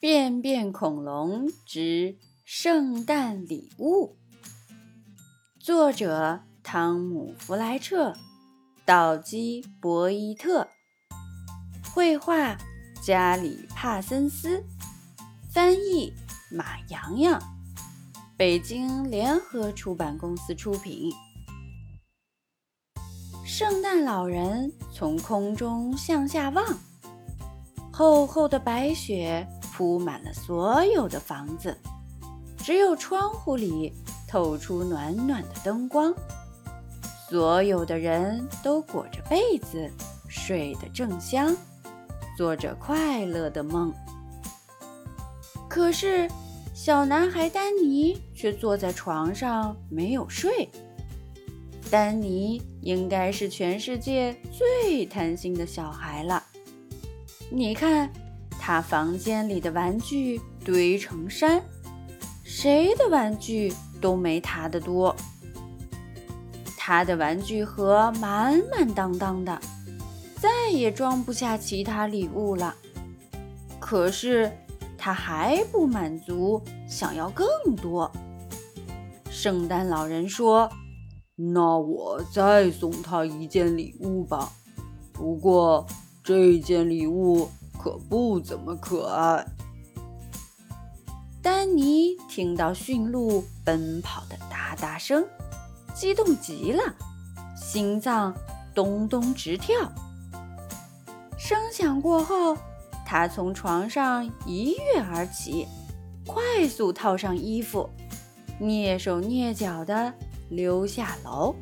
便便恐龙之圣诞礼物》，作者汤姆·弗莱彻，岛基·博伊特，绘画加里·帕森斯，翻译马洋洋，北京联合出版公司出品。圣诞老人从空中向下望，厚厚的白雪铺满了所有的房子，只有窗户里透出暖暖的灯光。所有的人都裹着被子，睡得正香，做着快乐的梦。可是，小男孩丹尼却坐在床上没有睡。丹尼应该是全世界最贪心的小孩了。你看，他房间里的玩具堆成山，谁的玩具都没他的多。他的玩具盒满满当当的，再也装不下其他礼物了。可是他还不满足，想要更多。圣诞老人说。那我再送他一件礼物吧，不过这件礼物可不怎么可爱。丹尼听到驯鹿奔跑的哒哒声，激动极了，心脏咚咚直跳。声响过后，他从床上一跃而起，快速套上衣服，蹑手蹑脚的。溜下楼，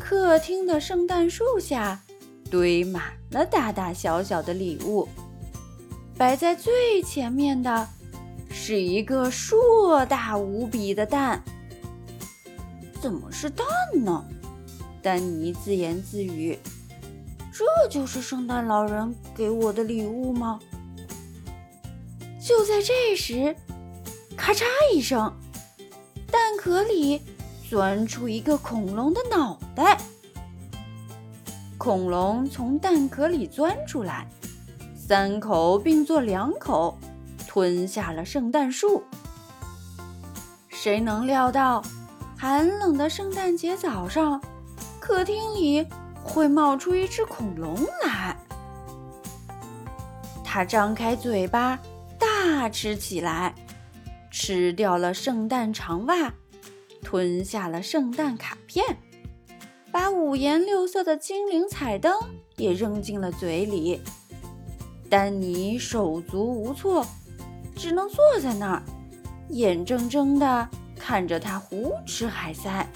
客厅的圣诞树下堆满了大大小小的礼物。摆在最前面的是一个硕大无比的蛋。怎么是蛋呢？丹尼自言自语：“这就是圣诞老人给我的礼物吗？”就在这时，咔嚓一声。蛋壳里钻出一个恐龙的脑袋，恐龙从蛋壳里钻出来，三口并作两口，吞下了圣诞树。谁能料到，寒冷的圣诞节早上，客厅里会冒出一只恐龙来？它张开嘴巴，大吃起来。吃掉了圣诞长袜，吞下了圣诞卡片，把五颜六色的精灵彩灯也扔进了嘴里。丹尼手足无措，只能坐在那儿，眼睁睁地看着他胡吃海塞。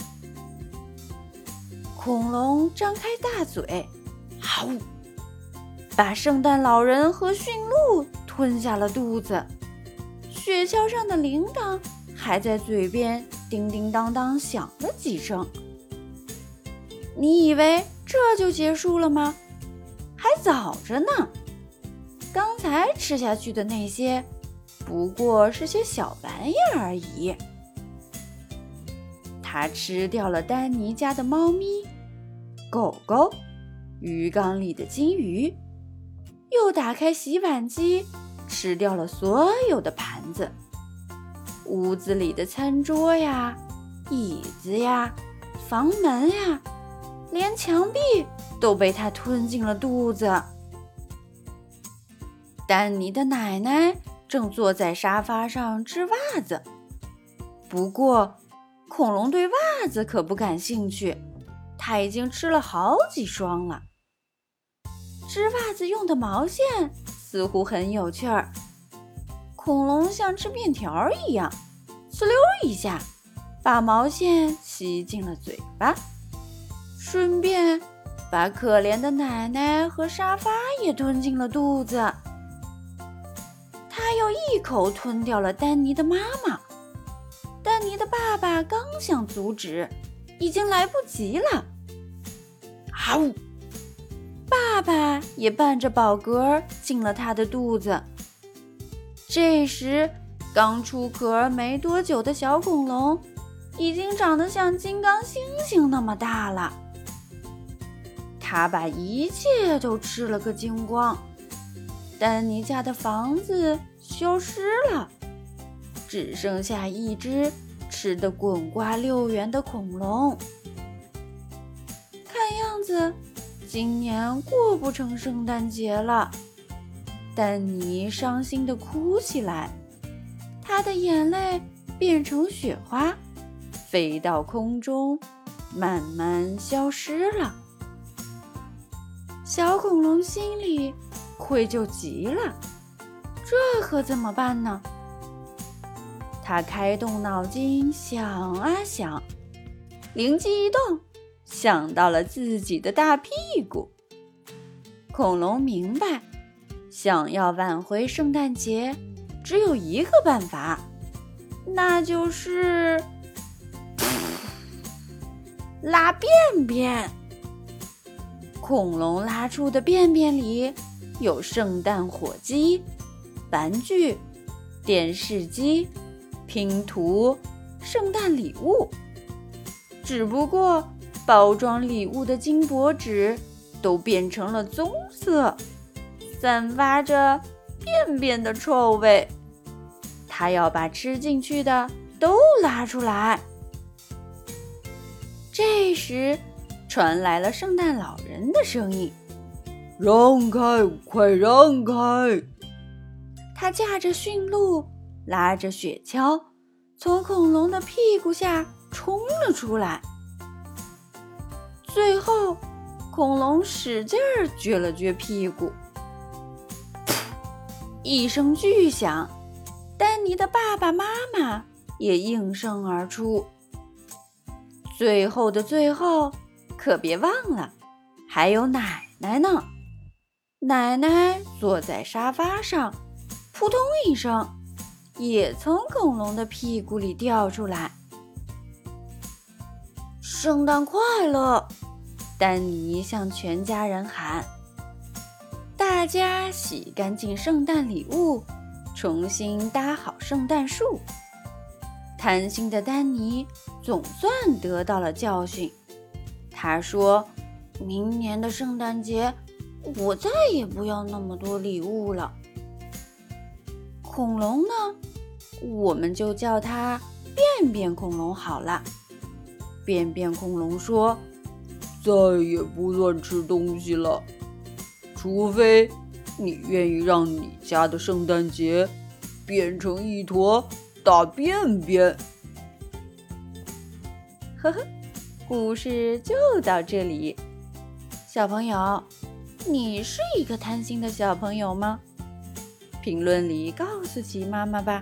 恐龙张开大嘴，好，把圣诞老人和驯鹿吞下了肚子。雪橇上的铃铛还在嘴边叮叮当当响了几声。你以为这就结束了吗？还早着呢。刚才吃下去的那些，不过是些小玩意儿而已。他吃掉了丹尼家的猫咪、狗狗、鱼缸里的金鱼，又打开洗碗机。吃掉了所有的盘子，屋子里的餐桌呀、椅子呀、房门呀，连墙壁都被他吞进了肚子。丹尼的奶奶正坐在沙发上织袜子，不过恐龙对袜子可不感兴趣，他已经吃了好几双了。织袜子用的毛线。似乎很有趣儿，恐龙像吃面条一样，呲溜一下，把毛线吸进了嘴巴，顺便把可怜的奶奶和沙发也吞进了肚子。他又一口吞掉了丹尼的妈妈，丹尼的爸爸刚想阻止，已经来不及了。啊呜！爸爸也伴着饱嗝进了他的肚子。这时，刚出壳没多久的小恐龙已经长得像金刚猩猩那么大了。他把一切都吃了个精光。丹尼家的房子消失了，只剩下一只吃得滚瓜溜圆的恐龙。看样子，今年过不成圣诞节了。丹尼伤心地哭起来，他的眼泪变成雪花，飞到空中，慢慢消失了。小恐龙心里愧疚极了，这可怎么办呢？他开动脑筋想啊想，灵机一动，想到了自己的大屁股。恐龙明白，想要挽回圣诞节，只有一个办法，那就是拉便便。恐龙拉出的便便里有圣诞火鸡、玩具、电视机、拼图、圣诞礼物。只不过包装礼物的金箔纸都变成了棕色，散发着便便的臭味。他要把吃进去的都拉出来。这时。传来了圣诞老人的声音：“让开，快让开！”他驾着驯鹿，拉着雪橇，从恐龙的屁股下冲了出来。最后，恐龙使劲儿撅了撅屁股，一声巨响，丹尼的爸爸妈妈也应声而出。最后的最后。可别忘了，还有奶奶呢。奶奶坐在沙发上，扑通一声，也从恐龙的屁股里掉出来。圣诞快乐！丹尼向全家人喊。大家洗干净圣诞礼物，重新搭好圣诞树。贪心的丹尼总算得到了教训。他说：“明年的圣诞节，我再也不要那么多礼物了。”恐龙呢？我们就叫它便便恐龙好了。便便恐龙说：“再也不乱吃东西了，除非你愿意让你家的圣诞节变成一坨大便便。”呵呵。故事就到这里，小朋友，你是一个贪心的小朋友吗？评论里告诉奇妈妈吧。